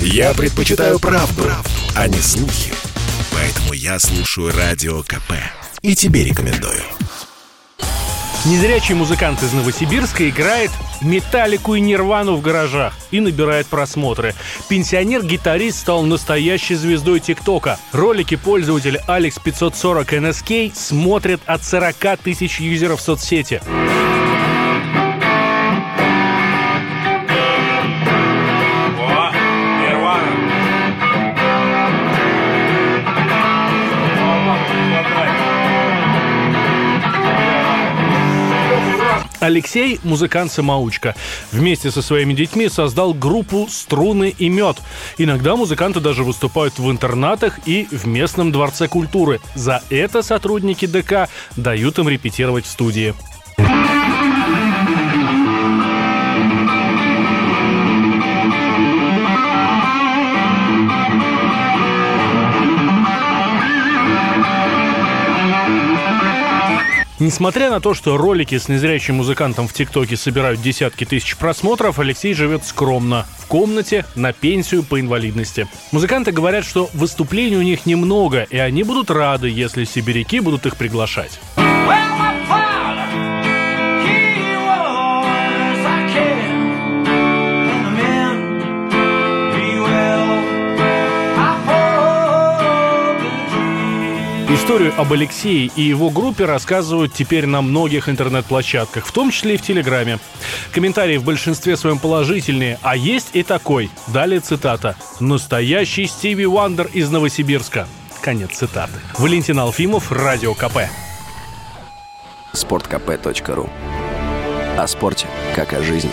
Я предпочитаю правду, правду, а не слухи. Поэтому я слушаю Радио КП. И тебе рекомендую. Незрячий музыкант из Новосибирска играет металлику и нирвану в гаражах и набирает просмотры. Пенсионер-гитарист стал настоящей звездой ТикТока. Ролики пользователя Alex 540 NSK смотрят от 40 тысяч юзеров в соцсети. Алексей – музыкант-самоучка. Вместе со своими детьми создал группу «Струны и мед». Иногда музыканты даже выступают в интернатах и в местном дворце культуры. За это сотрудники ДК дают им репетировать в студии. Несмотря на то, что ролики с незрячим музыкантом в ТикТоке собирают десятки тысяч просмотров, Алексей живет скромно, в комнате, на пенсию по инвалидности. Музыканты говорят, что выступлений у них немного, и они будут рады, если сибиряки будут их приглашать. Историю об Алексее и его группе рассказывают теперь на многих интернет-площадках, в том числе и в Телеграме. Комментарии в большинстве своем положительные, а есть и такой. Далее цитата. «Настоящий Стиви Вандер из Новосибирска». Конец цитаты. Валентин Алфимов, Радио КП. Спорткп.ру О спорте, как о жизни.